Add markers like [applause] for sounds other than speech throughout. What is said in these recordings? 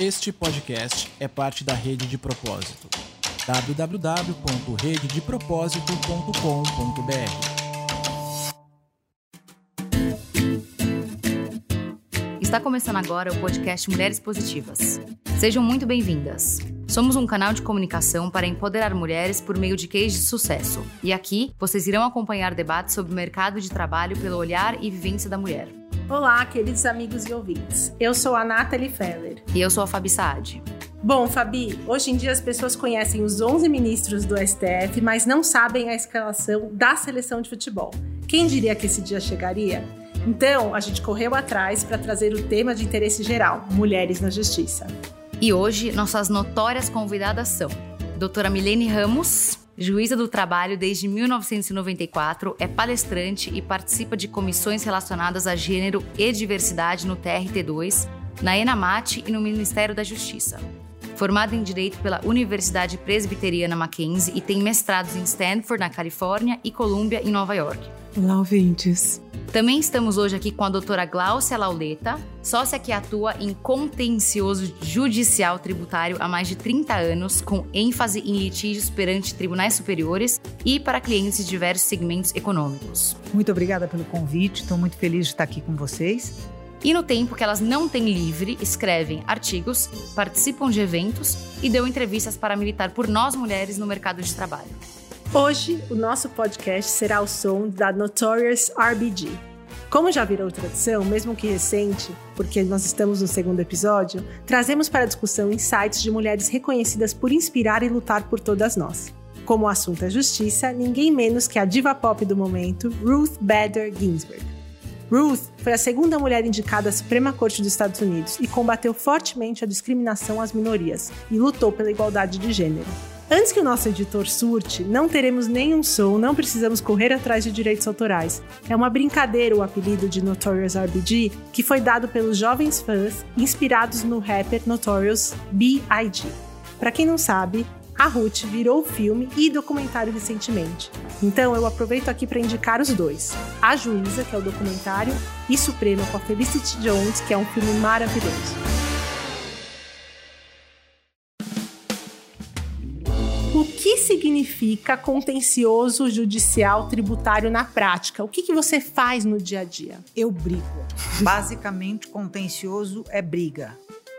Este podcast é parte da Rede de Propósito. www.rededepropósito.com.br Está começando agora o podcast Mulheres Positivas. Sejam muito bem-vindas. Somos um canal de comunicação para empoderar mulheres por meio de cases de sucesso. E aqui vocês irão acompanhar debates sobre o mercado de trabalho pelo olhar e vivência da mulher. Olá, queridos amigos e ouvintes. Eu sou a Nathalie Feller. E eu sou a Fabi Saad. Bom, Fabi, hoje em dia as pessoas conhecem os 11 ministros do STF, mas não sabem a escalação da seleção de futebol. Quem diria que esse dia chegaria? Então, a gente correu atrás para trazer o tema de interesse geral: mulheres na justiça. E hoje, nossas notórias convidadas são doutora Milene Ramos, juíza do trabalho desde 1994, é palestrante e participa de comissões relacionadas a gênero e diversidade no TRT2, na ENAMAT e no Ministério da Justiça. Formada em Direito pela Universidade Presbiteriana Mackenzie e tem mestrados em Stanford, na Califórnia, e Columbia, em Nova York. Olá, ouvintes. Também estamos hoje aqui com a doutora Gláucia Lauleta, sócia que atua em contencioso judicial tributário há mais de 30 anos, com ênfase em litígios perante tribunais superiores e para clientes de diversos segmentos econômicos. Muito obrigada pelo convite, estou muito feliz de estar aqui com vocês. E no tempo que elas não têm livre, escrevem artigos, participam de eventos e dão entrevistas para militar por nós mulheres no mercado de trabalho. Hoje, o nosso podcast será o som da Notorious RBG. Como já virou tradição, mesmo que recente, porque nós estamos no segundo episódio, trazemos para discussão insights de mulheres reconhecidas por inspirar e lutar por todas nós. Como o assunto é justiça, ninguém menos que a diva pop do momento, Ruth Bader Ginsburg. Ruth foi a segunda mulher indicada à Suprema Corte dos Estados Unidos e combateu fortemente a discriminação às minorias e lutou pela igualdade de gênero. Antes que o nosso editor surte, não teremos nenhum som, não precisamos correr atrás de direitos autorais. É uma brincadeira o apelido de Notorious RBG, que foi dado pelos jovens fãs inspirados no rapper Notorious B.I.G. Para quem não sabe, a Ruth virou filme e documentário recentemente. Então eu aproveito aqui para indicar os dois: A Juíza, que é o documentário, e Suprema com a Felicity Jones, que é um filme maravilhoso. Significa contencioso judicial tributário na prática? O que, que você faz no dia a dia? Eu brigo. Basicamente, contencioso é briga.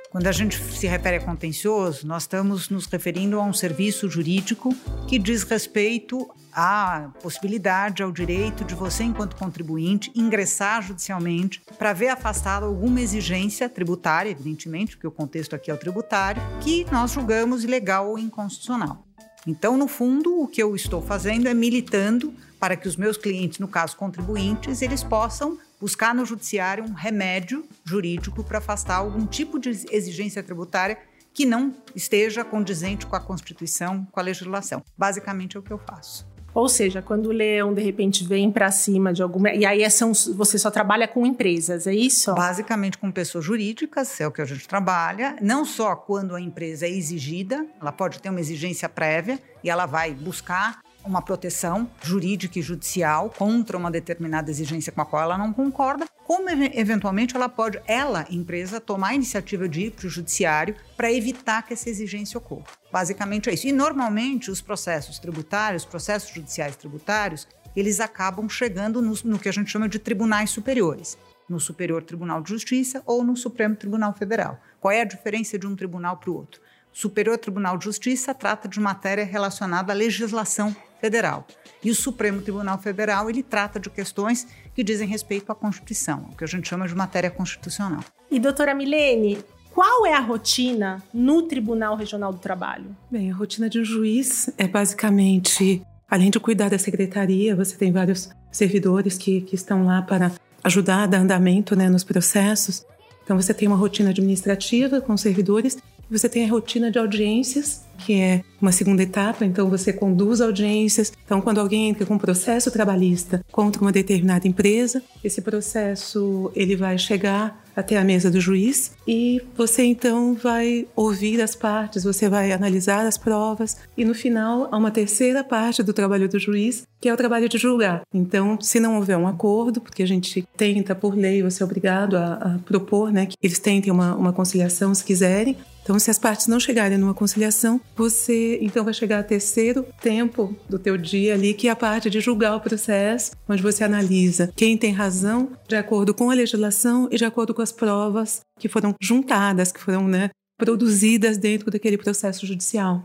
Quando a gente se refere a contencioso, nós estamos nos referindo a um serviço jurídico que diz respeito à possibilidade, ao direito de você, enquanto contribuinte, ingressar judicialmente para ver afastada alguma exigência tributária, evidentemente, porque o contexto aqui é o tributário, que nós julgamos ilegal ou inconstitucional. Então, no fundo, o que eu estou fazendo é militando para que os meus clientes, no caso contribuintes, eles possam buscar no judiciário um remédio jurídico para afastar algum tipo de exigência tributária que não esteja condizente com a Constituição, com a legislação. Basicamente é o que eu faço. Ou seja, quando o leão de repente vem para cima de alguma. E aí são, você só trabalha com empresas, é isso? Basicamente com pessoas jurídicas, é o que a gente trabalha. Não só quando a empresa é exigida, ela pode ter uma exigência prévia e ela vai buscar uma proteção jurídica e judicial contra uma determinada exigência com a qual ela não concorda, como eventualmente ela pode, ela, empresa, tomar a iniciativa de ir para o judiciário para evitar que essa exigência ocorra. Basicamente é isso. E normalmente os processos tributários, processos judiciais tributários, eles acabam chegando no, no que a gente chama de tribunais superiores no Superior Tribunal de Justiça ou no Supremo Tribunal Federal. Qual é a diferença de um tribunal para o outro? Superior Tribunal de Justiça trata de matéria relacionada à legislação Federal. E o Supremo Tribunal Federal, ele trata de questões que dizem respeito à Constituição, o que a gente chama de matéria constitucional. E doutora Milene, qual é a rotina no Tribunal Regional do Trabalho? Bem, a rotina de um juiz é basicamente, além de cuidar da secretaria, você tem vários servidores que, que estão lá para ajudar a dar andamento né, nos processos. Então você tem uma rotina administrativa com os servidores, você tem a rotina de audiências que é uma segunda etapa, então você conduz audiências. Então, quando alguém entra com um processo trabalhista contra uma determinada empresa, esse processo ele vai chegar até a mesa do juiz e você então vai ouvir as partes, você vai analisar as provas e no final há uma terceira parte do trabalho do juiz, que é o trabalho de julgar. Então, se não houver um acordo, porque a gente tenta por lei, você é obrigado a, a propor, né, que eles tentem uma, uma conciliação se quiserem, Então, se as partes não chegarem numa conciliação, você então vai chegar a terceiro tempo do teu dia ali, que é a parte de julgar o processo, onde você analisa quem tem razão de acordo com a legislação e de acordo com as provas que foram juntadas, que foram né, produzidas dentro daquele processo judicial.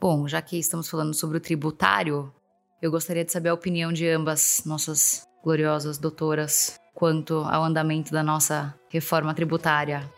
Bom, já que estamos falando sobre o tributário, eu gostaria de saber a opinião de ambas nossas gloriosas doutoras quanto ao andamento da nossa reforma tributária.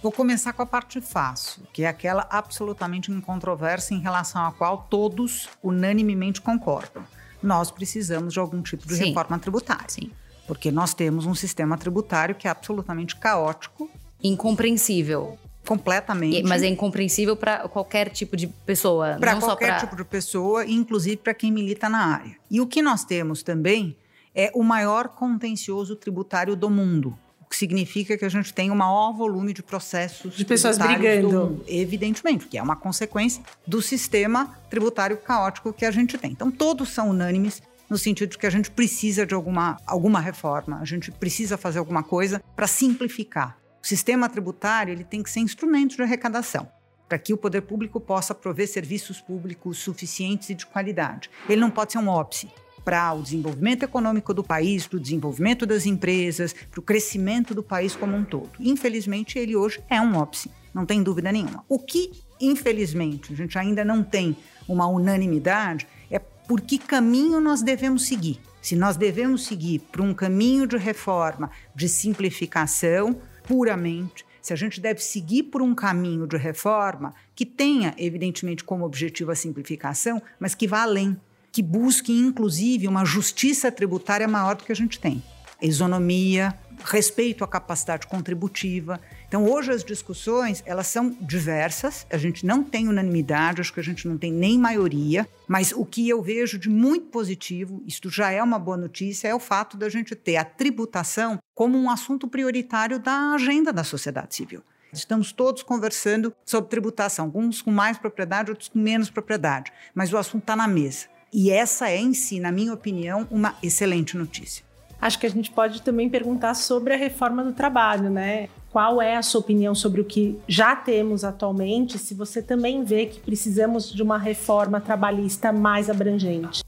Vou começar com a parte fácil, que é aquela absolutamente incontroversa em relação à qual todos unanimemente concordam. Nós precisamos de algum tipo de Sim. reforma tributária. Sim. Porque nós temos um sistema tributário que é absolutamente caótico, Incompreensível. completamente. Mas é incompreensível para qualquer tipo de pessoa, para não só qualquer para tipo de pessoa, inclusive para quem milita na área. E o que nós temos também é o maior contencioso tributário do mundo. O que significa que a gente tem o maior volume de processos De pessoas brigando. evidentemente, que é uma consequência do sistema tributário caótico que a gente tem. Então, todos são unânimes no sentido de que a gente precisa de alguma, alguma reforma, a gente precisa fazer alguma coisa para simplificar. O sistema tributário ele tem que ser instrumento de arrecadação para que o poder público possa prover serviços públicos suficientes e de qualidade. Ele não pode ser um óbice para o desenvolvimento econômico do país, para o desenvolvimento das empresas, para o crescimento do país como um todo. Infelizmente, ele hoje é um óbice, não tem dúvida nenhuma. O que, infelizmente, a gente ainda não tem uma unanimidade é por que caminho nós devemos seguir. Se nós devemos seguir por um caminho de reforma, de simplificação, puramente, se a gente deve seguir por um caminho de reforma que tenha, evidentemente, como objetivo a simplificação, mas que vá além, que busque, inclusive, uma justiça tributária maior do que a gente tem. Isonomia, respeito à capacidade contributiva. Então, hoje as discussões, elas são diversas, a gente não tem unanimidade, acho que a gente não tem nem maioria, mas o que eu vejo de muito positivo, isto já é uma boa notícia, é o fato da gente ter a tributação como um assunto prioritário da agenda da sociedade civil. Estamos todos conversando sobre tributação, alguns com mais propriedade, outros com menos propriedade, mas o assunto está na mesa. E essa é, em si, na minha opinião, uma excelente notícia. Acho que a gente pode também perguntar sobre a reforma do trabalho, né? Qual é a sua opinião sobre o que já temos atualmente? Se você também vê que precisamos de uma reforma trabalhista mais abrangente.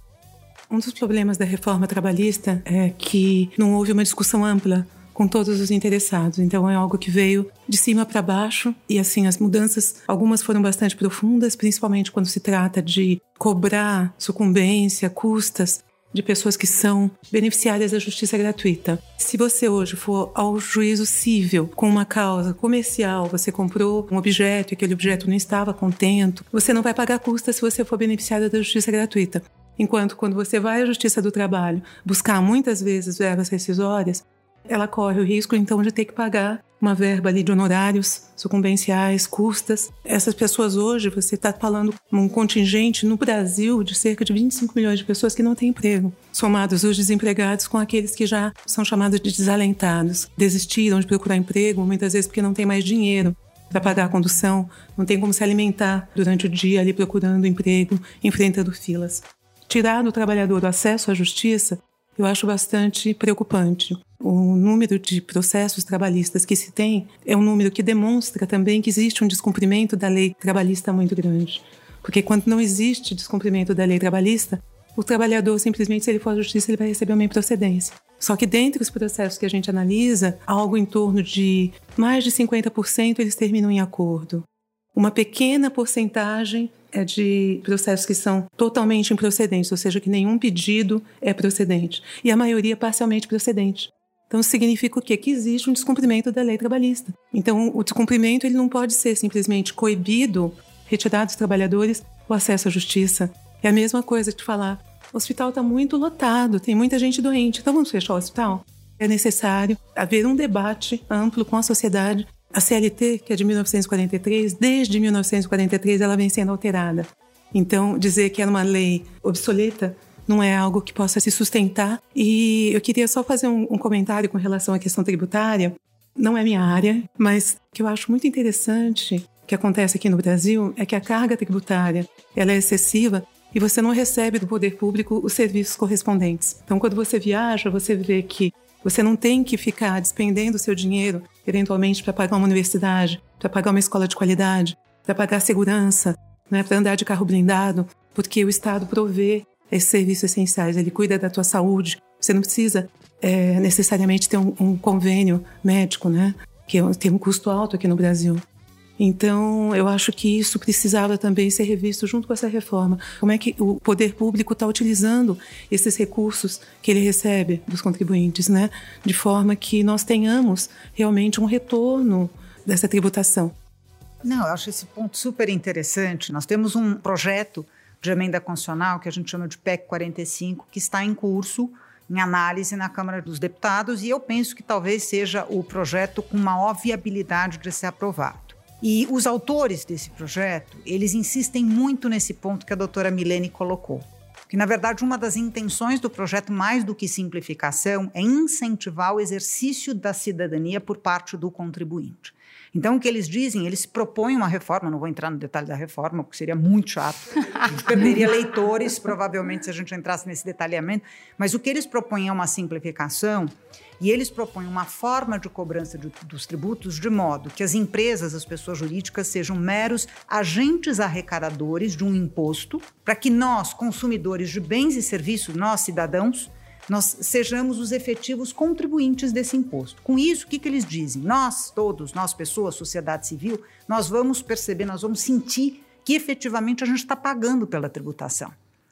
Um dos problemas da reforma trabalhista é que não houve uma discussão ampla com todos os interessados. Então é algo que veio de cima para baixo e assim as mudanças, algumas foram bastante profundas, principalmente quando se trata de cobrar sucumbência, custas de pessoas que são beneficiárias da justiça gratuita. Se você hoje for ao juízo civil com uma causa comercial, você comprou um objeto e aquele objeto não estava contento, você não vai pagar custas se você for beneficiária da justiça gratuita. Enquanto quando você vai à Justiça do Trabalho buscar muitas vezes verbas rescisórias, ela corre o risco então de ter que pagar uma verba ali de honorários sucumbenciais, custas. Essas pessoas hoje, você está falando um contingente no Brasil de cerca de 25 milhões de pessoas que não têm emprego, somados os desempregados com aqueles que já são chamados de desalentados, desistiram de procurar emprego, muitas vezes porque não tem mais dinheiro para pagar a condução, não tem como se alimentar durante o dia ali procurando emprego, enfrentando filas. Tirar do trabalhador o acesso à justiça, eu acho bastante preocupante. O número de processos trabalhistas que se tem é um número que demonstra também que existe um descumprimento da lei trabalhista muito grande. Porque quando não existe descumprimento da lei trabalhista, o trabalhador simplesmente, se ele for à justiça, ele vai receber uma improcedência. Só que dentre os processos que a gente analisa, algo em torno de mais de 50% eles terminam em acordo. Uma pequena porcentagem é de processos que são totalmente improcedentes, ou seja, que nenhum pedido é procedente. E a maioria parcialmente procedente. Então significa o quê? Que existe um descumprimento da lei trabalhista. Então o descumprimento ele não pode ser simplesmente coibido, retirar dos trabalhadores o acesso à justiça. É a mesma coisa de falar, o hospital está muito lotado, tem muita gente doente, então vamos fechar o hospital? É necessário haver um debate amplo com a sociedade. A CLT, que é de 1943, desde 1943 ela vem sendo alterada. Então, dizer que era uma lei obsoleta não é algo que possa se sustentar. E eu queria só fazer um, um comentário com relação à questão tributária. Não é minha área, mas que eu acho muito interessante que acontece aqui no Brasil é que a carga tributária ela é excessiva e você não recebe do poder público os serviços correspondentes. Então, quando você viaja, você vê que você não tem que ficar despendendo o seu dinheiro, eventualmente, para pagar uma universidade para pagar uma escola de qualidade, para pagar segurança, né, para andar de carro blindado, porque o Estado provê esses serviços essenciais, ele cuida da tua saúde. Você não precisa é, necessariamente ter um, um, convênio médico, né, que é tem um custo alto aqui no Brasil. Então, eu acho que isso precisava também ser revisto junto com essa reforma. Como é que o poder público está utilizando esses recursos que ele recebe dos contribuintes, né? De forma que nós tenhamos realmente um retorno dessa tributação. Não, eu acho esse ponto super interessante. Nós temos um projeto de emenda constitucional que a gente chama de PEC 45, que está em curso, em análise na Câmara dos Deputados, e eu penso que talvez seja o projeto com maior viabilidade de ser aprovado. E os autores desse projeto, eles insistem muito nesse ponto que a doutora Milene colocou. Que, na verdade, uma das intenções do projeto, mais do que simplificação, é incentivar o exercício da cidadania por parte do contribuinte. Então, o que eles dizem, eles propõem uma reforma, não vou entrar no detalhe da reforma, porque seria muito chato, [laughs] a gente perderia leitores, provavelmente, se a gente entrasse nesse detalhamento, mas o que eles propõem é uma simplificação e eles propõem uma forma de cobrança de, dos tributos de modo que as empresas, as pessoas jurídicas, sejam meros agentes arrecadadores de um imposto, para que nós, consumidores de bens e serviços, nós, cidadãos, nós sejamos os efetivos contribuintes desse imposto. Com isso, o que, que eles dizem? Nós, todos, nós, pessoas, sociedade civil, nós vamos perceber, nós vamos sentir que efetivamente a gente está pagando pela tributação.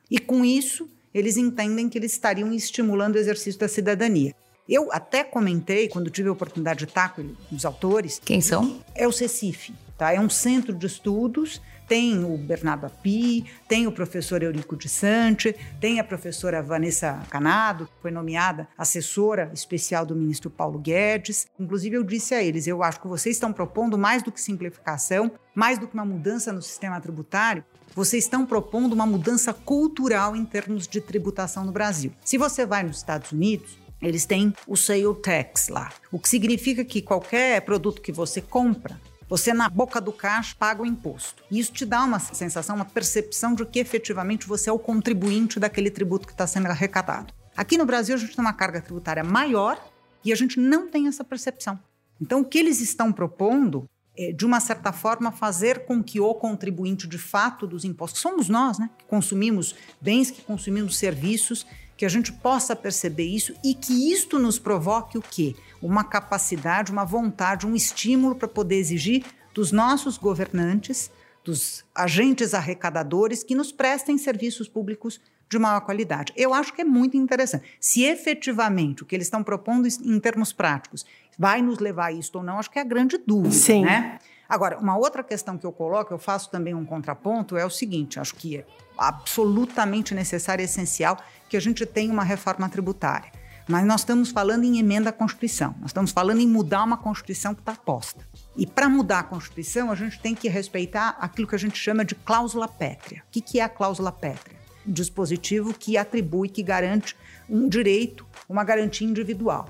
E com isso, eles entendem que eles estariam estimulando o exercício da cidadania. Eu até comentei, quando tive a oportunidade de estar com os autores. Quem são? É o CECIF, tá? É um centro de estudos tem o Bernardo Api, tem o professor Eurico de Sante, tem a professora Vanessa Canado, que foi nomeada assessora especial do ministro Paulo Guedes. Inclusive, eu disse a eles: eu acho que vocês estão propondo mais do que simplificação, mais do que uma mudança no sistema tributário, vocês estão propondo uma mudança cultural em termos de tributação no Brasil. Se você vai nos Estados Unidos, eles têm o sale tax lá, o que significa que qualquer produto que você compra, você, na boca do caixa, paga o imposto. E isso te dá uma sensação, uma percepção de que efetivamente você é o contribuinte daquele tributo que está sendo arrecadado. Aqui no Brasil, a gente tem uma carga tributária maior e a gente não tem essa percepção. Então, o que eles estão propondo é, de uma certa forma, fazer com que o contribuinte de fato dos impostos, somos nós, né, que consumimos bens, que consumimos serviços, que a gente possa perceber isso e que isto nos provoque o quê? Uma capacidade, uma vontade, um estímulo para poder exigir dos nossos governantes, dos agentes arrecadadores que nos prestem serviços públicos de maior qualidade. Eu acho que é muito interessante. Se efetivamente o que eles estão propondo em termos práticos vai nos levar a isto ou não, acho que é a grande dúvida. Sim. Né? Agora, uma outra questão que eu coloco, eu faço também um contraponto, é o seguinte: acho que é absolutamente necessário essencial que a gente tenha uma reforma tributária. Mas nós estamos falando em emenda à Constituição, nós estamos falando em mudar uma Constituição que está posta. E para mudar a Constituição, a gente tem que respeitar aquilo que a gente chama de cláusula pétrea. O que é a cláusula pétrea? Um dispositivo que atribui, que garante um direito, uma garantia individual.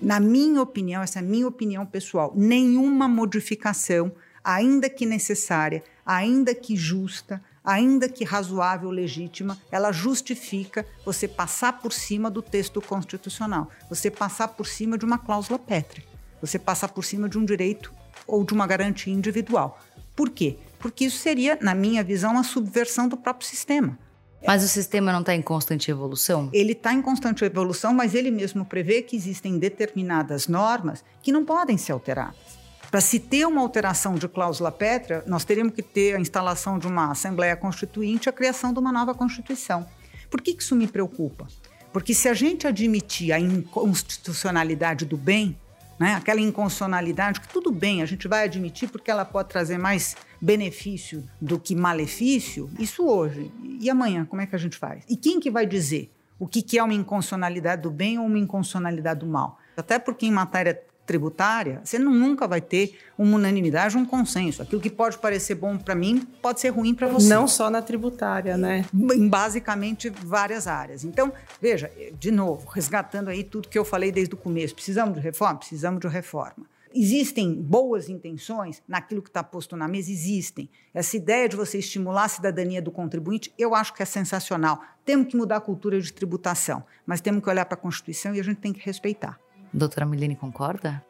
Na minha opinião, essa é a minha opinião pessoal, nenhuma modificação, ainda que necessária, ainda que justa, ainda que razoável, legítima, ela justifica você passar por cima do texto constitucional, você passar por cima de uma cláusula pétrea, você passar por cima de um direito ou de uma garantia individual. Por quê? Porque isso seria, na minha visão, uma subversão do próprio sistema. Mas o sistema não está em constante evolução? Ele está em constante evolução, mas ele mesmo prevê que existem determinadas normas que não podem ser alteradas. Para se ter uma alteração de cláusula pétrea, nós teríamos que ter a instalação de uma Assembleia Constituinte e a criação de uma nova Constituição. Por que isso me preocupa? Porque se a gente admitir a inconstitucionalidade do bem, né, aquela inconstitucionalidade que tudo bem, a gente vai admitir porque ela pode trazer mais benefício do que malefício, isso hoje. E amanhã, como é que a gente faz? E quem que vai dizer o que, que é uma inconstitucionalidade do bem ou uma inconstitucionalidade do mal? Até porque em matéria tributária, você nunca vai ter uma unanimidade, um consenso. Aquilo que pode parecer bom para mim pode ser ruim para você. Não só na tributária, né? Em basicamente várias áreas. Então, veja, de novo, resgatando aí tudo que eu falei desde o começo. Precisamos de reforma? Precisamos de reforma. Existem boas intenções naquilo que está posto na mesa? Existem. Essa ideia de você estimular a cidadania do contribuinte, eu acho que é sensacional. Temos que mudar a cultura de tributação, mas temos que olhar para a Constituição e a gente tem que respeitar. Doutora Milene concorda?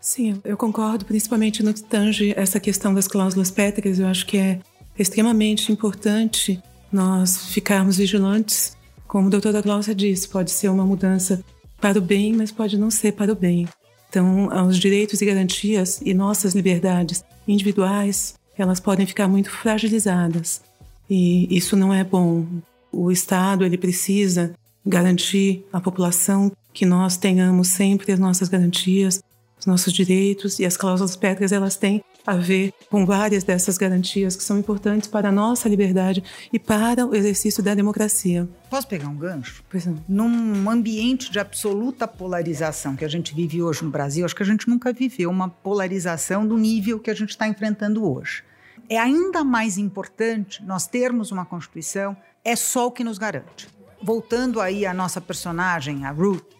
Sim, eu concordo, principalmente no que tange essa questão das cláusulas pétreas. Eu acho que é extremamente importante nós ficarmos vigilantes. Como a doutora Glaucia disse, pode ser uma mudança para o bem, mas pode não ser para o bem. Então, os direitos e garantias e nossas liberdades individuais, elas podem ficar muito fragilizadas. E isso não é bom. O Estado, ele precisa garantir à população que nós tenhamos sempre as nossas garantias, os nossos direitos e as cláusulas pétreas elas têm a ver com várias dessas garantias que são importantes para a nossa liberdade e para o exercício da democracia. Posso pegar um gancho? Pois não. Num ambiente de absoluta polarização que a gente vive hoje no Brasil, acho que a gente nunca viveu uma polarização do nível que a gente está enfrentando hoje. É ainda mais importante nós termos uma Constituição, é só o que nos garante. Voltando aí à nossa personagem, a Ruth,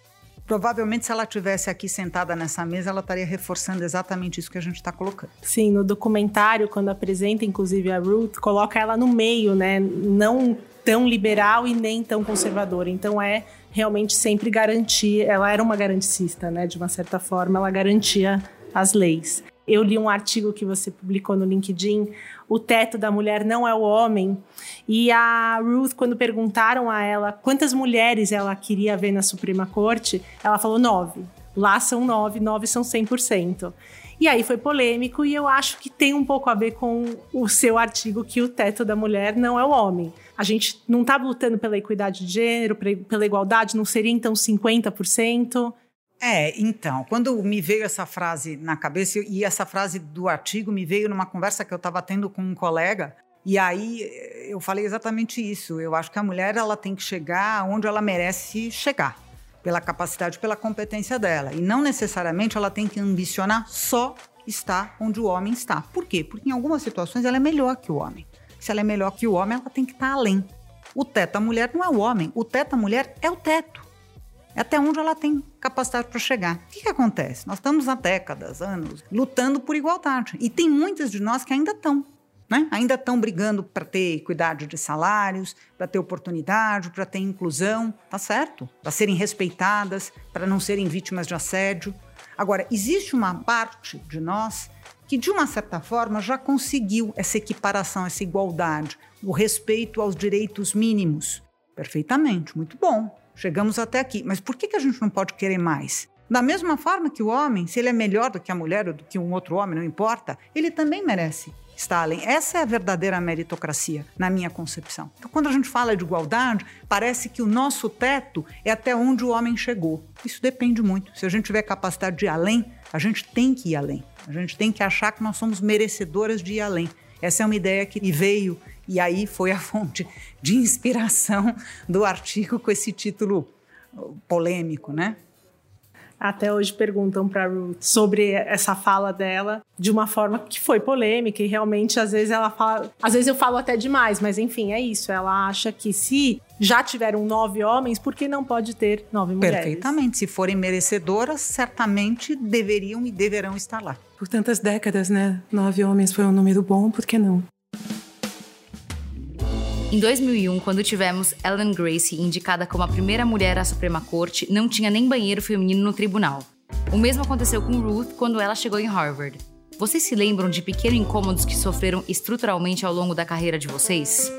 Provavelmente, se ela tivesse aqui sentada nessa mesa, ela estaria reforçando exatamente isso que a gente está colocando. Sim, no documentário, quando apresenta, inclusive, a Ruth, coloca ela no meio, né? Não tão liberal e nem tão conservadora. Então, é realmente sempre garantir. Ela era uma garanticista, né? De uma certa forma, ela garantia as leis. Eu li um artigo que você publicou no LinkedIn, O Teto da Mulher Não é o Homem. E a Ruth, quando perguntaram a ela quantas mulheres ela queria ver na Suprema Corte, ela falou nove. Lá são nove, nove são 100%. E aí foi polêmico e eu acho que tem um pouco a ver com o seu artigo que o teto da mulher não é o homem. A gente não está lutando pela equidade de gênero, pela igualdade, não seria então 50%? É, então, quando me veio essa frase na cabeça, e essa frase do artigo me veio numa conversa que eu estava tendo com um colega, e aí eh, eu falei exatamente isso. Eu acho que a mulher ela tem que chegar onde ela merece chegar, pela capacidade, pela competência dela, e não necessariamente ela tem que ambicionar só estar onde o homem está. Por quê? Porque em algumas situações ela é melhor que o homem. Se ela é melhor que o homem, ela tem que estar além. O teto da mulher não é o homem, o teto da mulher é o teto. É até onde ela tem capacidade para chegar. O que, que acontece? Nós estamos há décadas, anos, lutando por igualdade. E tem muitas de nós que ainda estão. Né? Ainda estão brigando para ter equidade de salários, para ter oportunidade, para ter inclusão, tá certo? Para serem respeitadas, para não serem vítimas de assédio. Agora, existe uma parte de nós que, de uma certa forma, já conseguiu essa equiparação, essa igualdade, o respeito aos direitos mínimos. Perfeitamente, muito bom. Chegamos até aqui. Mas por que, que a gente não pode querer mais? Da mesma forma que o homem, se ele é melhor do que a mulher ou do que um outro homem, não importa, ele também merece além. Essa é a verdadeira meritocracia, na minha concepção. Então, quando a gente fala de igualdade, parece que o nosso teto é até onde o homem chegou. Isso depende muito. Se a gente tiver capacidade de ir além, a gente tem que ir além. A gente tem que achar que nós somos merecedoras de ir além. Essa é uma ideia que veio e aí foi a fonte de inspiração do artigo com esse título polêmico, né? Até hoje perguntam para Ruth sobre essa fala dela de uma forma que foi polêmica e realmente às vezes ela fala, às vezes eu falo até demais, mas enfim, é isso. Ela acha que se já tiveram nove homens, por que não pode ter nove mulheres? Perfeitamente. Se forem merecedoras, certamente deveriam e deverão estar lá. Por tantas décadas, né? Nove homens foi um número bom, por que não? Em 2001, quando tivemos Ellen Gracie indicada como a primeira mulher à Suprema Corte, não tinha nem banheiro feminino no tribunal. O mesmo aconteceu com Ruth quando ela chegou em Harvard. Vocês se lembram de pequenos incômodos que sofreram estruturalmente ao longo da carreira de vocês?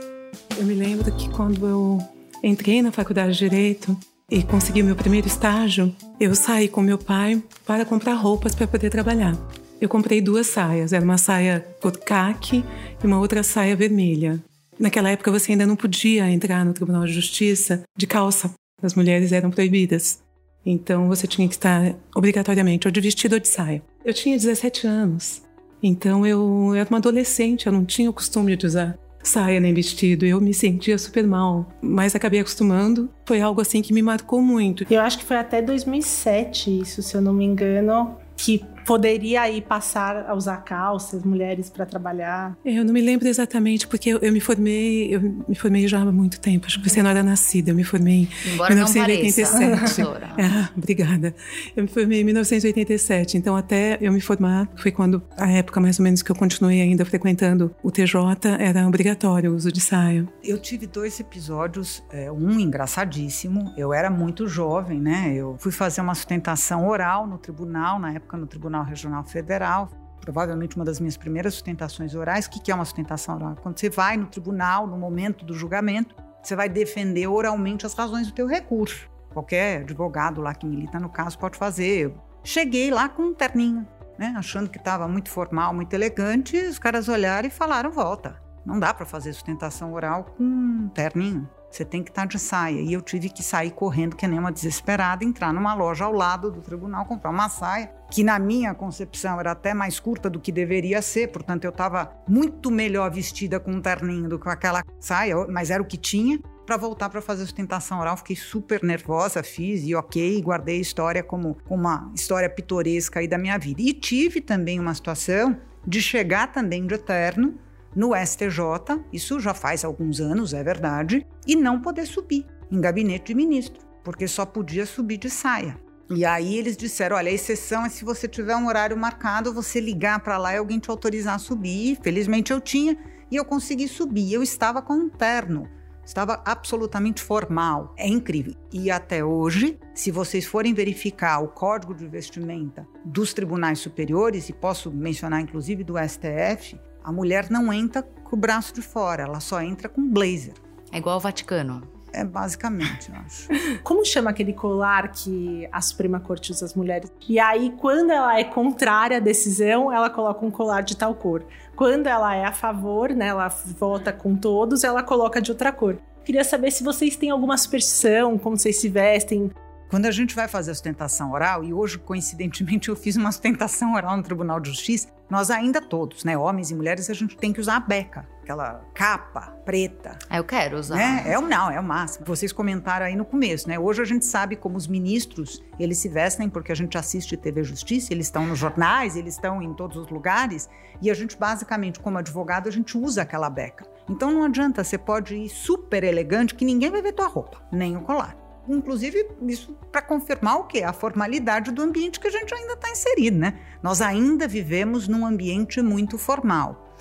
Eu me lembro que quando eu entrei na faculdade de Direito e consegui meu primeiro estágio, eu saí com meu pai para comprar roupas para poder trabalhar. Eu comprei duas saias, era uma saia cor caque e uma outra saia vermelha. Naquela época você ainda não podia entrar no Tribunal de Justiça de calça. As mulheres eram proibidas. Então você tinha que estar obrigatoriamente ou de vestido ou de saia. Eu tinha 17 anos. Então eu, era uma adolescente, eu não tinha o costume de usar saia nem vestido. Eu me sentia super mal, mas acabei acostumando. Foi algo assim que me marcou muito. Eu acho que foi até 2007 isso, se eu não me engano, que poderia aí passar a usar calças, mulheres para trabalhar? Eu não me lembro exatamente, porque eu, eu, me formei, eu me formei já há muito tempo. Acho que você não era nascida. Eu me formei Embora em 1987. Não ah, obrigada. Eu me formei em 1987. Então, até eu me formar, foi quando a época mais ou menos que eu continuei ainda frequentando o TJ, era obrigatório o uso de saia. Eu tive dois episódios, é, um engraçadíssimo. Eu era muito jovem, né? Eu fui fazer uma sustentação oral no tribunal, na época no Tribunal Tribunal Regional Federal, provavelmente uma das minhas primeiras sustentações orais. O que é uma sustentação oral? Quando você vai no tribunal, no momento do julgamento, você vai defender oralmente as razões do teu recurso. Qualquer advogado lá que milita no caso pode fazer. Cheguei lá com um terninho, né, achando que estava muito formal, muito elegante, os caras olharam e falaram: volta. Não dá para fazer sustentação oral com um terninho. Você tem que estar tá de saia. E eu tive que sair correndo, que nem uma desesperada, entrar numa loja ao lado do tribunal, comprar uma saia, que na minha concepção era até mais curta do que deveria ser, portanto eu estava muito melhor vestida com um terninho do que com aquela saia, mas era o que tinha. Para voltar para fazer sustentação oral, fiquei super nervosa, fiz e ok, guardei a história como uma história pitoresca aí da minha vida. E tive também uma situação de chegar também de eterno no STJ, isso já faz alguns anos, é verdade, e não poder subir em gabinete de ministro, porque só podia subir de saia. E aí eles disseram: olha, a exceção é se você tiver um horário marcado, você ligar para lá e alguém te autorizar a subir. Felizmente eu tinha e eu consegui subir. Eu estava com um terno, estava absolutamente formal. É incrível. E até hoje, se vocês forem verificar o código de vestimenta dos tribunais superiores, e posso mencionar inclusive do STF, a mulher não entra com o braço de fora, ela só entra com blazer. É igual ao Vaticano. É basicamente, eu acho. [laughs] Como chama aquele colar que a Suprema Corte usa as mulheres? E aí, quando ela é contrária à decisão, ela coloca um colar de tal cor. Quando ela é a favor, né, ela vota com todos, ela coloca de outra cor. Queria saber se vocês têm alguma superstição, como vocês se vestem, quando a gente vai fazer a sustentação oral, e hoje, coincidentemente, [laughs] eu fiz uma sustentação oral no Tribunal de Justiça, nós ainda todos, né, homens e mulheres, a gente tem que usar a beca, aquela capa preta. Ah, eu quero usar. Né? É o não, é o máximo. Vocês comentaram aí no começo, né? Hoje a gente sabe como os ministros, eles se vestem porque a gente assiste TV Justiça, eles estão nos jornais, eles estão em todos os lugares, e a gente basicamente, como advogado, a gente usa aquela beca. Então não adianta, você pode ir super elegante que ninguém vai ver tua roupa, nem o colar inclusive, isso para confirmar o quê? A formalidade do ambiente que a gente ainda está inserido, né? Nós ainda vivemos num ambiente muito formal.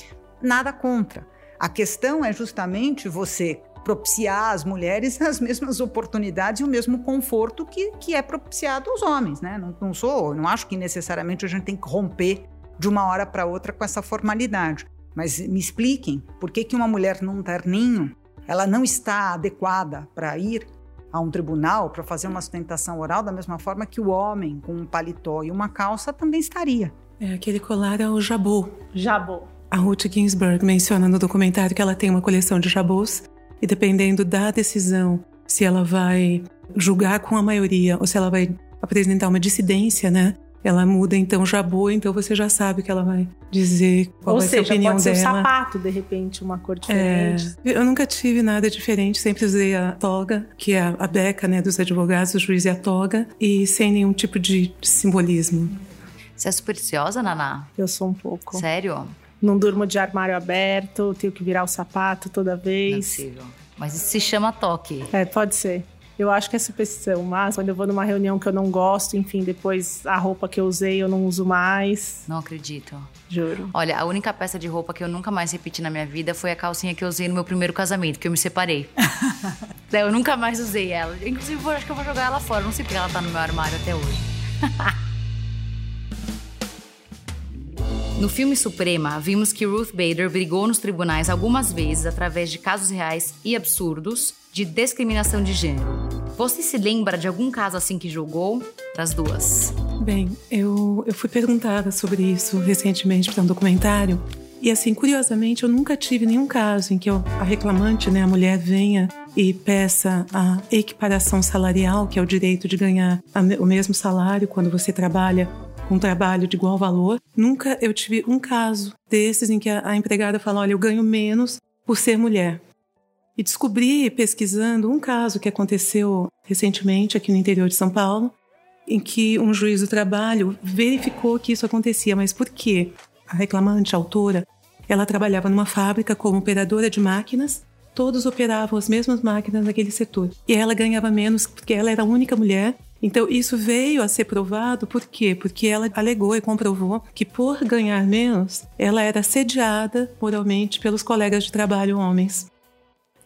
Nada contra. A questão é justamente você propiciar às mulheres [laughs] as mesmas oportunidades e o mesmo conforto que, que é propiciado aos homens, né? Não, não sou, não acho que necessariamente a gente tem que romper de uma hora para outra com essa formalidade. Mas me expliquem por que, que uma mulher num terninho ela não está adequada para ir a um tribunal para fazer uma sustentação oral da mesma forma que o homem com um paletó e uma calça também estaria. É, aquele colar é o jabô. Jabô. A Ruth Ginsburg menciona no documentário que ela tem uma coleção de jabôs e dependendo da decisão, se ela vai julgar com a maioria ou se ela vai apresentar uma dissidência, né? Ela muda então jabô, então você já sabe que ela vai dizer qual Ou vai seja, ser a opinião pode ser dela. um sapato, de repente, uma cor diferente. É, eu nunca tive nada diferente, sempre usei a toga, que é a beca né, dos advogados, o juiz e a toga, e sem nenhum tipo de simbolismo. Você é supersticiosa, Naná? Eu sou um pouco. Sério? Não durmo de armário aberto, tenho que virar o sapato toda Não é vez. possível. Mas isso se chama toque. É, pode ser. Eu acho que é superstição, mas quando eu vou numa reunião que eu não gosto, enfim, depois a roupa que eu usei eu não uso mais. Não acredito. Juro. Olha, a única peça de roupa que eu nunca mais repeti na minha vida foi a calcinha que eu usei no meu primeiro casamento, que eu me separei. [laughs] Eu nunca mais usei ela. Inclusive, eu acho que eu vou jogar ela fora. Não sei porque ela tá no meu armário até hoje. [laughs] No filme Suprema, vimos que Ruth Bader brigou nos tribunais algumas vezes através de casos reais e absurdos de discriminação de gênero. Você se lembra de algum caso assim que julgou? Das duas. Bem, eu, eu fui perguntada sobre isso recentemente para um documentário. E assim, curiosamente, eu nunca tive nenhum caso em que eu- a reclamante, né, a mulher, venha e peça a equiparação salarial, que é o direito de ganhar o mesmo salário quando você trabalha com um trabalho de igual valor. Nunca eu tive um caso desses em que a, a empregada fala: olha, eu ganho menos por ser mulher. E descobri, pesquisando, um caso que aconteceu recentemente aqui no interior de São Paulo, em que um juiz do trabalho verificou que isso acontecia. Mas por quê? A reclamante, a autora, ela trabalhava numa fábrica como operadora de máquinas, todos operavam as mesmas máquinas naquele setor. E ela ganhava menos porque ela era a única mulher. Então, isso veio a ser provado por quê? Porque ela alegou e comprovou que, por ganhar menos, ela era assediada moralmente pelos colegas de trabalho homens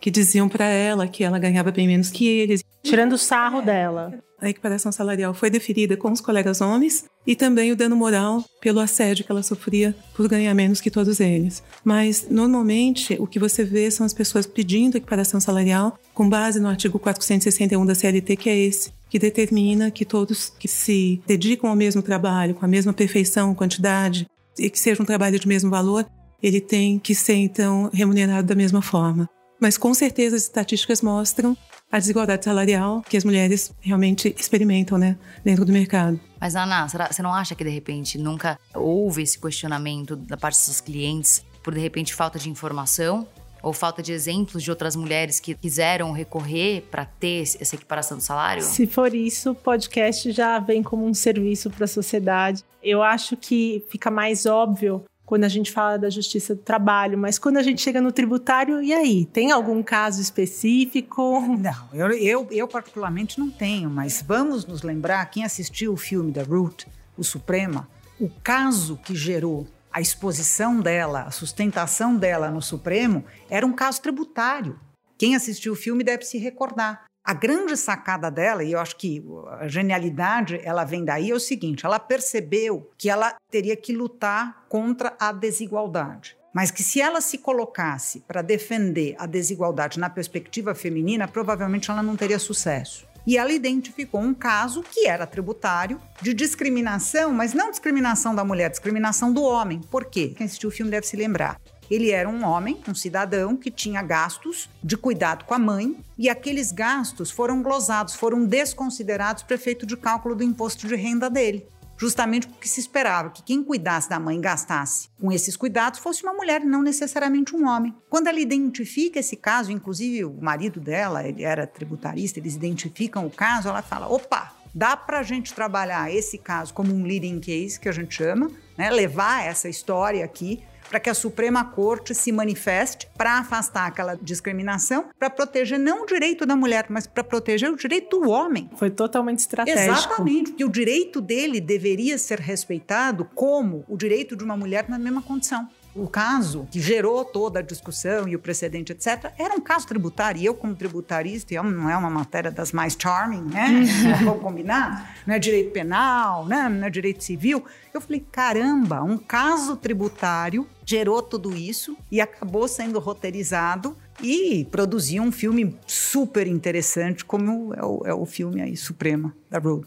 que diziam para ela que ela ganhava bem menos que eles. Tirando o sarro dela. A equiparação salarial foi deferida com os colegas homens e também o dano moral pelo assédio que ela sofria por ganhar menos que todos eles. Mas, normalmente, o que você vê são as pessoas pedindo equiparação salarial com base no artigo 461 da CLT, que é esse, que determina que todos que se dedicam ao mesmo trabalho, com a mesma perfeição, quantidade, e que seja um trabalho de mesmo valor, ele tem que ser, então, remunerado da mesma forma. Mas, com certeza, as estatísticas mostram a desigualdade salarial que as mulheres realmente experimentam, né, dentro do mercado. Mas, Ana, você não acha que de repente nunca houve esse questionamento da parte dos clientes por de repente falta de informação? Ou falta de exemplos de outras mulheres que quiseram recorrer para ter essa equiparação do salário? Se for isso, o podcast já vem como um serviço para a sociedade. Eu acho que fica mais óbvio quando a gente fala da justiça do trabalho, mas quando a gente chega no tributário, e aí? Tem algum caso específico? Não, eu, eu, eu particularmente não tenho, mas vamos nos lembrar, quem assistiu o filme da Ruth, o Suprema, o caso que gerou a exposição dela, a sustentação dela no Supremo, era um caso tributário. Quem assistiu o filme deve se recordar. A grande sacada dela, e eu acho que a genialidade ela vem daí, é o seguinte: ela percebeu que ela teria que lutar contra a desigualdade. Mas que se ela se colocasse para defender a desigualdade na perspectiva feminina, provavelmente ela não teria sucesso. E ela identificou um caso que era tributário de discriminação, mas não discriminação da mulher, discriminação do homem. Por quê? Quem assistiu o filme deve se lembrar. Ele era um homem, um cidadão que tinha gastos de cuidado com a mãe e aqueles gastos foram glosados, foram desconsiderados para efeito de cálculo do imposto de renda dele justamente porque se esperava que quem cuidasse da mãe gastasse com esses cuidados fosse uma mulher, não necessariamente um homem. Quando ela identifica esse caso, inclusive o marido dela, ele era tributarista, eles identificam o caso, ela fala: opa, dá para a gente trabalhar esse caso como um leading case, que a gente chama, né? levar essa história aqui para que a Suprema Corte se manifeste para afastar aquela discriminação, para proteger não o direito da mulher, mas para proteger o direito do homem. Foi totalmente estratégico. Exatamente, porque o direito dele deveria ser respeitado como o direito de uma mulher na mesma condição o caso que gerou toda a discussão e o precedente, etc., era um caso tributário. E eu, como tributarista, não é uma matéria das mais charming, né? Uhum. [laughs] Vamos combinar? Não é direito penal, né? não é direito civil. Eu falei, caramba, um caso tributário gerou tudo isso e acabou sendo roteirizado e produziu um filme super interessante, como é o, é o filme aí, Suprema, da Road.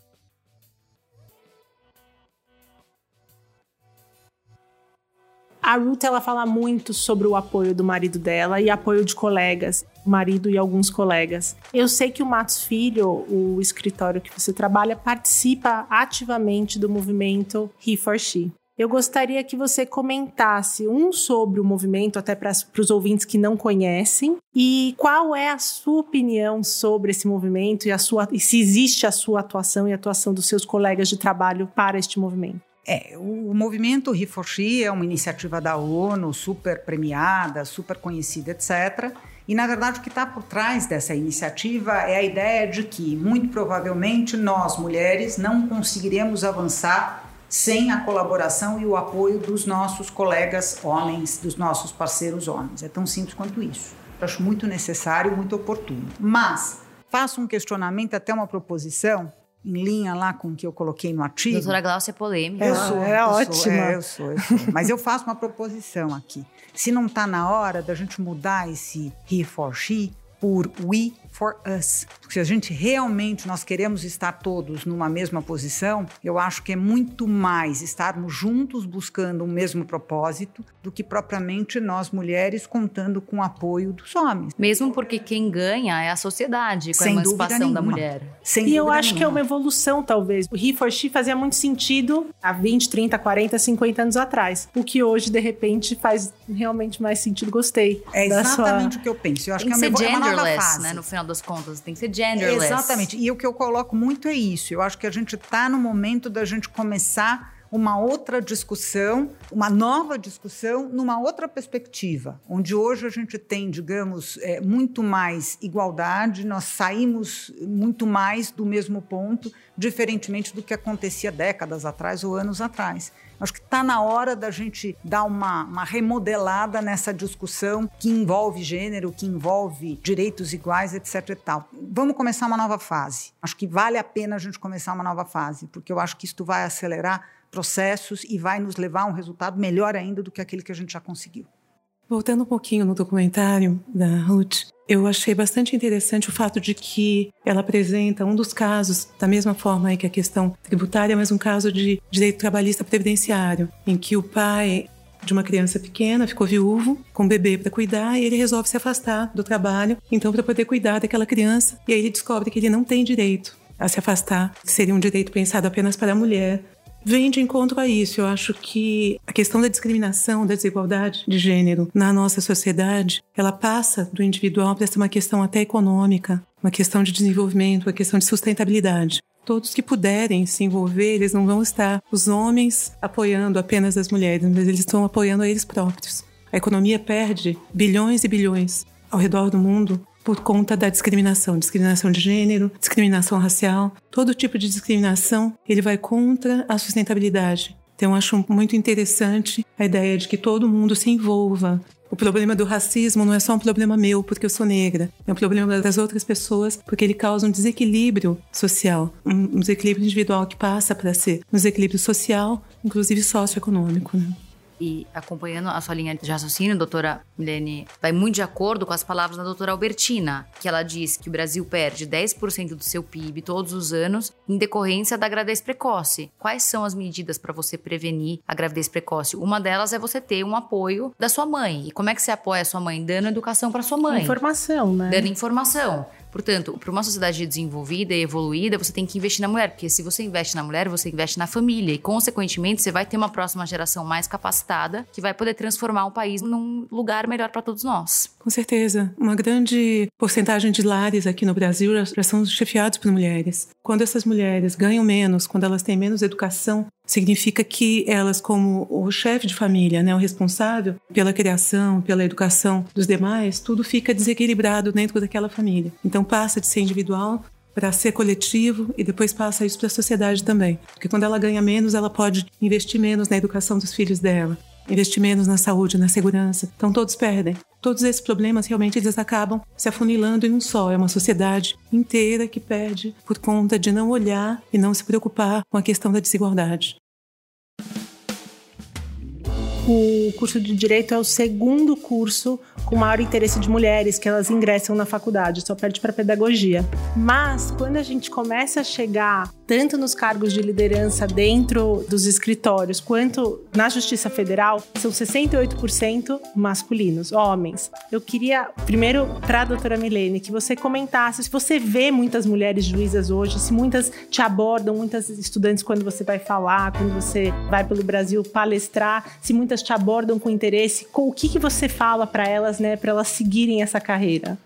A Ruth ela fala muito sobre o apoio do marido dela e apoio de colegas, marido e alguns colegas. Eu sei que o Matos Filho, o escritório que você trabalha, participa ativamente do movimento He for She. Eu gostaria que você comentasse um sobre o movimento, até para os ouvintes que não conhecem, e qual é a sua opinião sobre esse movimento e, a sua, e se existe a sua atuação e a atuação dos seus colegas de trabalho para este movimento. É, o movimento Rifoshi é uma iniciativa da ONU super premiada, super conhecida, etc. E, na verdade, o que está por trás dessa iniciativa é a ideia de que, muito provavelmente, nós, mulheres, não conseguiremos avançar sem a colaboração e o apoio dos nossos colegas homens, dos nossos parceiros homens. É tão simples quanto isso. Eu acho muito necessário, muito oportuno. Mas faço um questionamento, até uma proposição, em linha lá com o que eu coloquei no artigo. Doutora Glaucia é polêmica. Eu sou, é eu ótima. Sou, é, eu sou, eu sou. Mas eu faço uma proposição aqui. Se não está na hora da gente mudar esse he for she por we for us. Se a gente realmente nós queremos estar todos numa mesma posição, eu acho que é muito mais estarmos juntos buscando o mesmo propósito do que propriamente nós mulheres contando com o apoio dos homens. Mesmo porque quem ganha é a sociedade com Sem a emancipação da mulher. Sem e eu acho nenhuma. que é uma evolução talvez. O He for She fazia muito sentido há 20, 30, 40, 50 anos atrás. O que hoje de repente faz realmente mais sentido. Gostei. É exatamente sua... o que eu penso. Eu acho Tem que, que é uma, é uma fase. né? No final das contas, tem que ser genderless. Exatamente. E o que eu coloco muito é isso. Eu acho que a gente está no momento da gente começar uma outra discussão, uma nova discussão, numa outra perspectiva, onde hoje a gente tem, digamos, é, muito mais igualdade, nós saímos muito mais do mesmo ponto, diferentemente do que acontecia décadas atrás ou anos atrás. Acho que está na hora da gente dar uma, uma remodelada nessa discussão que envolve gênero, que envolve direitos iguais, etc. E tal. Vamos começar uma nova fase. Acho que vale a pena a gente começar uma nova fase, porque eu acho que isto vai acelerar processos e vai nos levar a um resultado melhor ainda do que aquele que a gente já conseguiu. Voltando um pouquinho no documentário da Ruth, eu achei bastante interessante o fato de que ela apresenta um dos casos, da mesma forma que a questão tributária, mas um caso de direito trabalhista previdenciário, em que o pai de uma criança pequena ficou viúvo, com um bebê para cuidar, e ele resolve se afastar do trabalho, então para poder cuidar daquela criança, e aí ele descobre que ele não tem direito a se afastar, que seria um direito pensado apenas para a mulher, vem de encontro a isso. Eu acho que a questão da discriminação, da desigualdade de gênero na nossa sociedade, ela passa do individual para ser uma questão até econômica, uma questão de desenvolvimento, uma questão de sustentabilidade. Todos que puderem se envolver, eles não vão estar os homens apoiando apenas as mulheres, mas eles estão apoiando a eles próprios. A economia perde bilhões e bilhões ao redor do mundo por conta da discriminação, discriminação de gênero, discriminação racial, todo tipo de discriminação, ele vai contra a sustentabilidade. Então, acho muito interessante a ideia de que todo mundo se envolva. O problema do racismo não é só um problema meu porque eu sou negra, é um problema das outras pessoas porque ele causa um desequilíbrio social, um desequilíbrio individual que passa para ser um desequilíbrio social, inclusive socioeconômico. Né? E acompanhando a sua linha de raciocínio, doutora Milene, vai muito de acordo com as palavras da doutora Albertina, que ela diz que o Brasil perde 10% do seu PIB todos os anos em decorrência da gravidez precoce. Quais são as medidas para você prevenir a gravidez precoce? Uma delas é você ter um apoio da sua mãe. E como é que você apoia a sua mãe? Dando educação para sua mãe. Informação, né? Dando informação. Portanto, para uma sociedade desenvolvida e evoluída, você tem que investir na mulher, porque se você investe na mulher, você investe na família e, consequentemente, você vai ter uma próxima geração mais capacitada que vai poder transformar o país num lugar melhor para todos nós. Com certeza. Uma grande porcentagem de lares aqui no Brasil já são chefiados por mulheres. Quando essas mulheres ganham menos, quando elas têm menos educação, significa que elas, como o chefe de família, né, o responsável pela criação, pela educação dos demais, tudo fica desequilibrado dentro daquela família. Então passa de ser individual para ser coletivo e depois passa isso para a sociedade também. Porque quando ela ganha menos, ela pode investir menos na educação dos filhos dela, investir menos na saúde, na segurança. Então todos perdem. Todos esses problemas realmente eles acabam se afunilando em um só. É uma sociedade inteira que perde por conta de não olhar e não se preocupar com a questão da desigualdade. O curso de Direito é o segundo curso com maior interesse de mulheres que elas ingressam na faculdade, só perde para pedagogia. Mas quando a gente começa a chegar tanto nos cargos de liderança dentro dos escritórios quanto na Justiça Federal, são 68% masculinos, homens. Eu queria primeiro para a doutora Milene que você comentasse se você vê muitas mulheres juízas hoje, se muitas te abordam, muitas estudantes quando você vai falar, quando você vai pelo Brasil palestrar, se muitas muitas te abordam com interesse. Com o que, que você fala para elas, né, para elas seguirem essa carreira?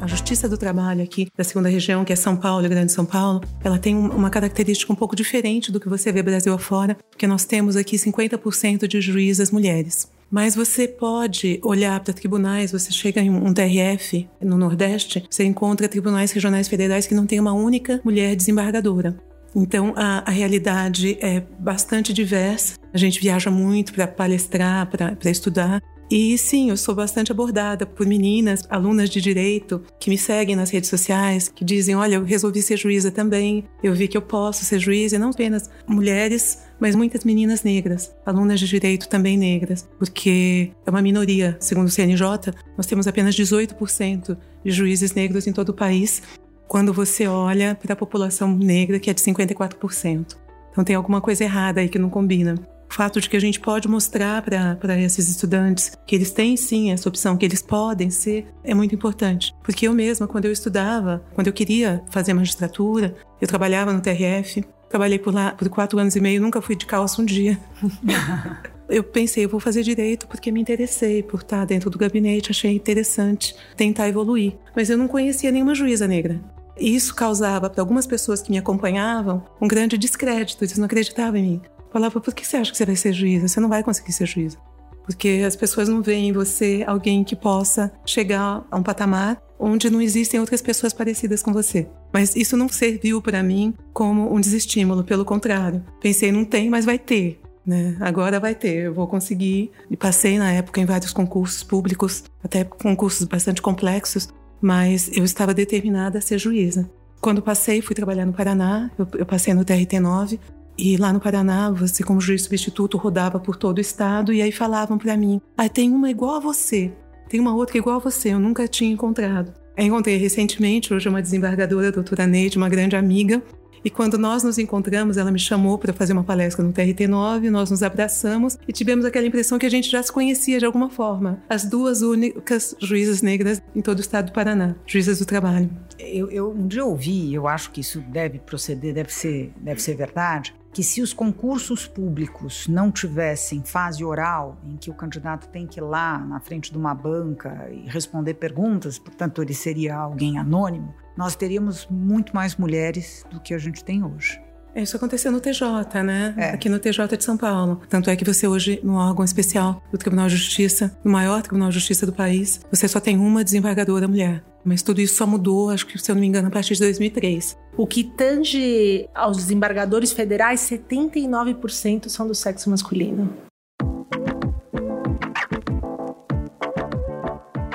A Justiça do Trabalho aqui da segunda região, que é São Paulo, Grande São Paulo, ela tem uma característica um pouco diferente do que você vê Brasil afora, porque nós temos aqui 50% de juízas mulheres. Mas você pode olhar para tribunais, você chega em um TRF no Nordeste, você encontra tribunais regionais federais que não tem uma única mulher desembargadora. Então a, a, realidade é bastante diversa. A gente viaja muito para palestrar, para estudar. E sim, eu sou bastante abordada por meninas, alunas de direito, que me seguem nas redes sociais, que dizem: Olha, eu resolvi ser juíza também, eu vi que eu posso ser juíza, e não apenas mulheres, mas muitas meninas negras, alunas de direito também negras, porque é uma minoria, segundo o CNJ, nós temos apenas 18% de juízes negros em todo o país, quando você olha para a população negra, que é de 54%. Então tem alguma coisa errada aí que não combina. O fato de que a gente pode mostrar para esses estudantes que eles têm sim essa opção, que eles podem ser, é muito importante. Porque eu mesma, quando eu estudava, quando eu queria fazer magistratura, eu trabalhava no TRF, trabalhei por lá por quatro anos e meio, nunca fui de calça um dia. [laughs] eu pensei, eu vou fazer direito porque me interessei por estar dentro do gabinete, achei interessante tentar evoluir. Mas eu não conhecia nenhuma juíza negra. E isso causava para algumas pessoas que me acompanhavam um grande descrédito, eles não acreditavam em mim. Falava, por que você acha que você vai ser juíza? Você não vai conseguir ser juíza. Porque as pessoas não veem em você alguém que possa chegar a um patamar onde não existem outras pessoas parecidas com você. Mas isso não serviu para mim como um desestímulo, pelo contrário. Pensei, não tem, mas vai ter. Né? Agora vai ter, eu vou conseguir. E passei na época em vários concursos públicos, até concursos bastante complexos, mas eu estava determinada a ser juíza. Quando passei, fui trabalhar no Paraná, eu, eu passei no TRT9, e lá no Paraná, você como juiz substituto rodava por todo o estado e aí falavam para mim: "Ah, tem uma igual a você. Tem uma outra igual a você, eu nunca tinha encontrado". Encontrei recentemente, hoje é uma desembargadora, a doutora Neide, uma grande amiga, e quando nós nos encontramos, ela me chamou para fazer uma palestra no TRT9, nós nos abraçamos e tivemos aquela impressão que a gente já se conhecia de alguma forma. As duas únicas juízas negras em todo o estado do Paraná, juízas do trabalho. Eu, eu um dia ouvi, eu acho que isso deve proceder, deve ser, deve ser verdade, que se os concursos públicos não tivessem fase oral, em que o candidato tem que ir lá na frente de uma banca e responder perguntas, portanto ele seria alguém anônimo, nós teríamos muito mais mulheres do que a gente tem hoje. Isso aconteceu no TJ, né? É. Aqui no TJ de São Paulo. Tanto é que você hoje, no órgão especial do Tribunal de Justiça, no maior Tribunal de Justiça do país, você só tem uma desembargadora mulher. Mas tudo isso só mudou, acho que, se eu não me engano, a partir de 2003. O que tange aos desembargadores federais, 79% são do sexo masculino.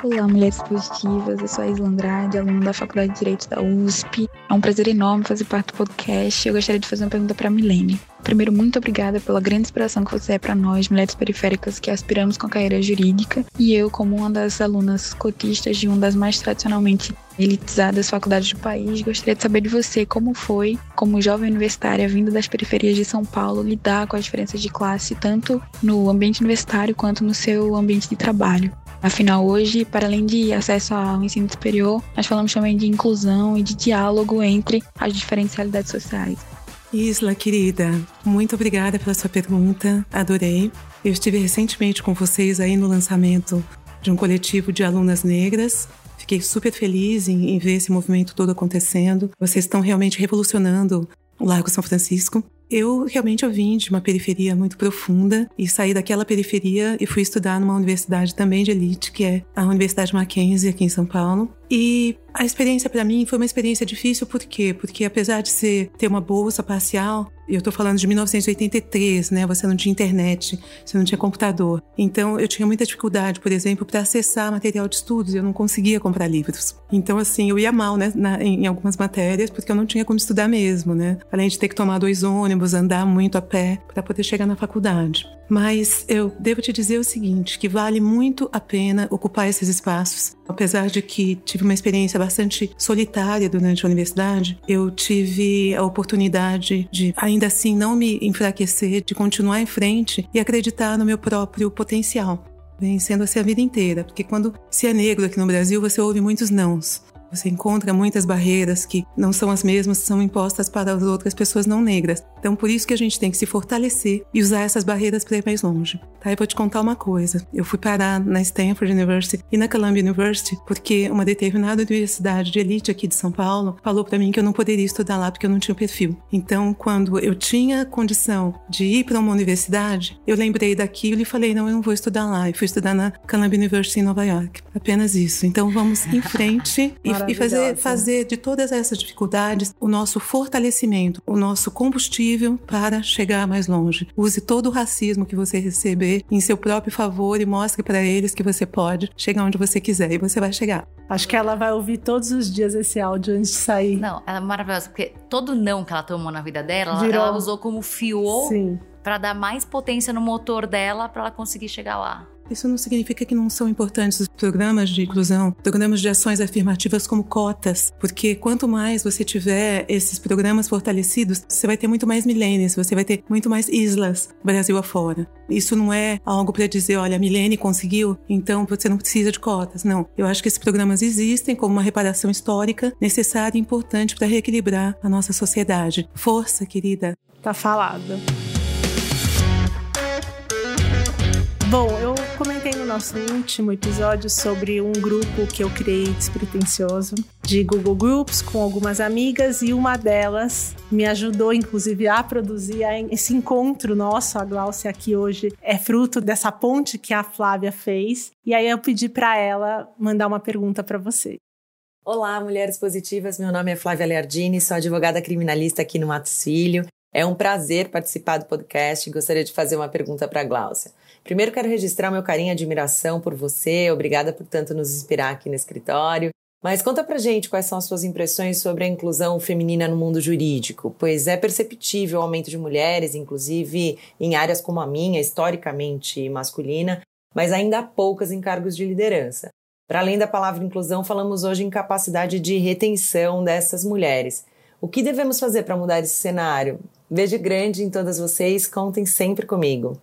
Olá, mulheres positivas. Eu sou a Isla Andrade, aluna da Faculdade de Direito da USP. É um prazer enorme fazer parte do podcast. Eu gostaria de fazer uma pergunta para a Milene. Primeiro, muito obrigada pela grande inspiração que você é para nós, mulheres periféricas que aspiramos com a carreira jurídica. E eu, como uma das alunas cotistas de uma das mais tradicionalmente elitizadas faculdades do país, gostaria de saber de você como foi, como jovem universitária vinda das periferias de São Paulo, lidar com as diferenças de classe, tanto no ambiente universitário quanto no seu ambiente de trabalho. Afinal, hoje, para além de acesso ao ensino superior, nós falamos também de inclusão e de diálogo entre as diferentes realidades sociais. Isla, querida, muito obrigada pela sua pergunta, adorei. Eu estive recentemente com vocês aí no lançamento de um coletivo de alunas negras. Fiquei super feliz em, em ver esse movimento todo acontecendo. Vocês estão realmente revolucionando o Largo São Francisco. Eu realmente eu vim de uma periferia muito profunda e saí daquela periferia e fui estudar numa universidade também de elite, que é a Universidade Mackenzie aqui em São Paulo. E a experiência para mim foi uma experiência difícil, por quê? Porque apesar de ser ter uma bolsa parcial, eu tô falando de 1983, né? Você não tinha internet, você não tinha computador. Então eu tinha muita dificuldade, por exemplo, para acessar material de estudos, eu não conseguia comprar livros. Então assim, eu ia mal, né, na, em algumas matérias, porque eu não tinha como estudar mesmo, né? Além de ter que tomar dois ônibus, andar muito a pé para poder chegar na faculdade. Mas eu devo te dizer o seguinte, que vale muito a pena ocupar esses espaços. Apesar de que tive uma experiência bastante solitária durante a universidade, eu tive a oportunidade de ainda assim não me enfraquecer, de continuar em frente e acreditar no meu próprio potencial. Vem sendo assim a vida inteira, porque quando se é negro aqui no Brasil, você ouve muitos nãos. Você encontra muitas barreiras que não são as mesmas são impostas para as outras pessoas não negras. Então, por isso que a gente tem que se fortalecer e usar essas barreiras para ir mais longe. Tá? Eu vou te contar uma coisa. Eu fui parar na Stanford University e na Columbia University porque uma determinada universidade de elite aqui de São Paulo falou para mim que eu não poderia estudar lá porque eu não tinha perfil. Então, quando eu tinha condição de ir para uma universidade, eu lembrei daquilo e falei: não, eu não vou estudar lá. E fui estudar na Columbia University em Nova York. Apenas isso. Então, vamos em frente e e fazer, fazer de todas essas dificuldades o nosso fortalecimento, o nosso combustível para chegar mais longe. Use todo o racismo que você receber em seu próprio favor e mostre para eles que você pode chegar onde você quiser e você vai chegar. Acho que ela vai ouvir todos os dias esse áudio antes de sair. Não, ela é maravilhosa, porque todo não que ela tomou na vida dela, ela- Virou- ela usou como fuel pra dar mais potência no motor dela pra ela conseguir chegar lá. Isso não significa que não são importantes os programas de inclusão, programas de ações afirmativas como cotas, porque quanto mais você tiver esses programas fortalecidos, você vai ter muito mais milênios, você vai ter muito mais islas Brasil afora. Isso não é algo para dizer, olha, a Milene conseguiu, então você não precisa de cotas. Não. Eu acho que esses programas existem como uma reparação histórica necessária e importante para reequilibrar a nossa sociedade. Força, querida. Tá falado. Bom, eu comentei no nosso último episódio sobre um grupo que eu criei despretensioso de Google Groups com algumas amigas e uma delas me ajudou, inclusive, a produzir esse encontro nosso. A Glaucia aqui hoje é fruto dessa ponte que a Flávia fez. E aí eu pedi para ela mandar uma pergunta para você. Olá, mulheres positivas. Meu nome é Flávia Leardini, sou advogada criminalista aqui no Matos Filho. É um prazer participar do podcast e gostaria de fazer uma pergunta para a Gláucia. Primeiro, quero registrar meu carinho e admiração por você. Obrigada por tanto nos inspirar aqui no escritório. Mas conta pra gente quais são as suas impressões sobre a inclusão feminina no mundo jurídico, pois é perceptível o aumento de mulheres, inclusive em áreas como a minha, historicamente masculina, mas ainda há poucas em cargos de liderança. Para além da palavra inclusão, falamos hoje em capacidade de retenção dessas mulheres. O que devemos fazer para mudar esse cenário? Beijo grande em todas vocês, contem sempre comigo.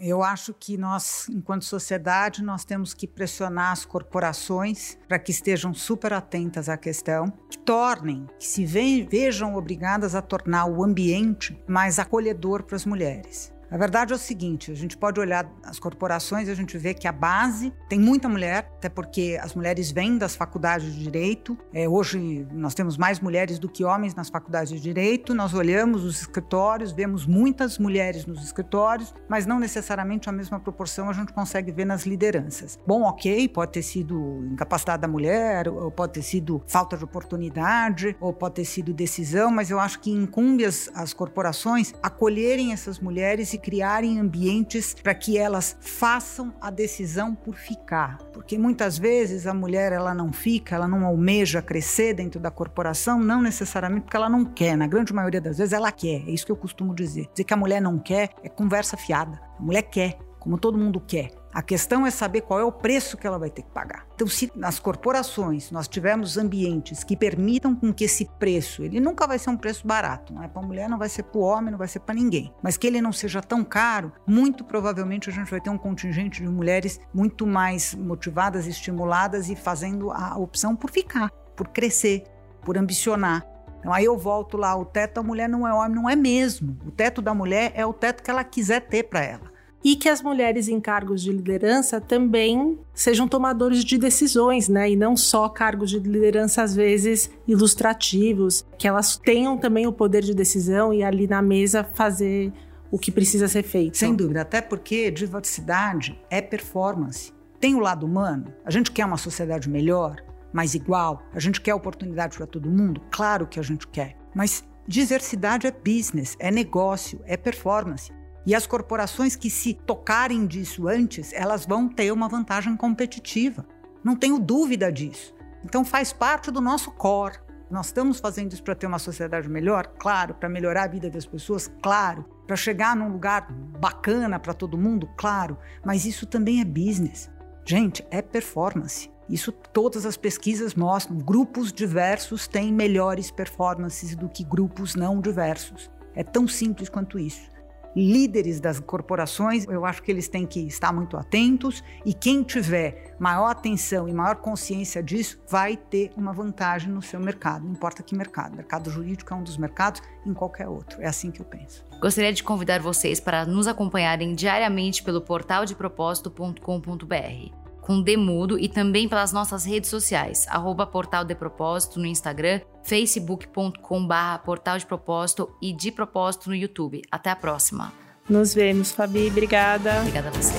Eu acho que nós, enquanto sociedade, nós temos que pressionar as corporações para que estejam super atentas à questão, que tornem, que se vejam obrigadas a tornar o ambiente mais acolhedor para as mulheres. A verdade é o seguinte: a gente pode olhar as corporações e a gente vê que a base tem muita mulher, até porque as mulheres vêm das faculdades de direito. É, hoje nós temos mais mulheres do que homens nas faculdades de direito. Nós olhamos os escritórios, vemos muitas mulheres nos escritórios, mas não necessariamente a mesma proporção a gente consegue ver nas lideranças. Bom, ok, pode ter sido incapacidade da mulher, ou pode ter sido falta de oportunidade, ou pode ter sido decisão, mas eu acho que incumbe as, as corporações acolherem essas mulheres e criarem ambientes para que elas façam a decisão por ficar. Porque muitas vezes a mulher ela não fica, ela não almeja crescer dentro da corporação, não necessariamente porque ela não quer. Na grande maioria das vezes ela quer. É isso que eu costumo dizer. Dizer que a mulher não quer é conversa fiada. A mulher quer, como todo mundo quer. A questão é saber qual é o preço que ela vai ter que pagar. Então, se nas corporações nós tivermos ambientes que permitam com que esse preço, ele nunca vai ser um preço barato, não é para a mulher, não vai ser para o homem, não vai ser para ninguém, mas que ele não seja tão caro, muito provavelmente a gente vai ter um contingente de mulheres muito mais motivadas, estimuladas e fazendo a opção por ficar, por crescer, por ambicionar. Então aí eu volto lá, o teto da mulher não é homem, não é mesmo. O teto da mulher é o teto que ela quiser ter para ela e que as mulheres em cargos de liderança também sejam tomadores de decisões, né? E não só cargos de liderança às vezes ilustrativos, que elas tenham também o poder de decisão e ali na mesa fazer o que precisa ser feito. Sem dúvida, até porque diversidade é performance. Tem o lado humano. A gente quer uma sociedade melhor, mais igual. A gente quer oportunidade para todo mundo. Claro que a gente quer. Mas diversidade é business, é negócio, é performance. E as corporações que se tocarem disso antes, elas vão ter uma vantagem competitiva. Não tenho dúvida disso. Então faz parte do nosso core. Nós estamos fazendo isso para ter uma sociedade melhor? Claro. Para melhorar a vida das pessoas? Claro. Para chegar num lugar bacana para todo mundo? Claro. Mas isso também é business. Gente, é performance. Isso todas as pesquisas mostram. Grupos diversos têm melhores performances do que grupos não diversos. É tão simples quanto isso líderes das corporações, eu acho que eles têm que estar muito atentos e quem tiver maior atenção e maior consciência disso vai ter uma vantagem no seu mercado, não importa que mercado. mercado jurídico é um dos mercados, em qualquer outro. É assim que eu penso. Gostaria de convidar vocês para nos acompanharem diariamente pelo portal de propósito.com.br com Demudo e também pelas nossas redes sociais, arroba Portal de Propósito no Instagram, facebook.com barra Portal de Propósito e de Propósito no YouTube. Até a próxima. Nos vemos, Fabi. Obrigada. Obrigada a você.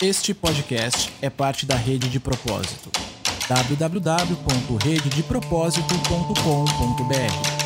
Este podcast é parte da rede de propósito www.rededepropósito.com.br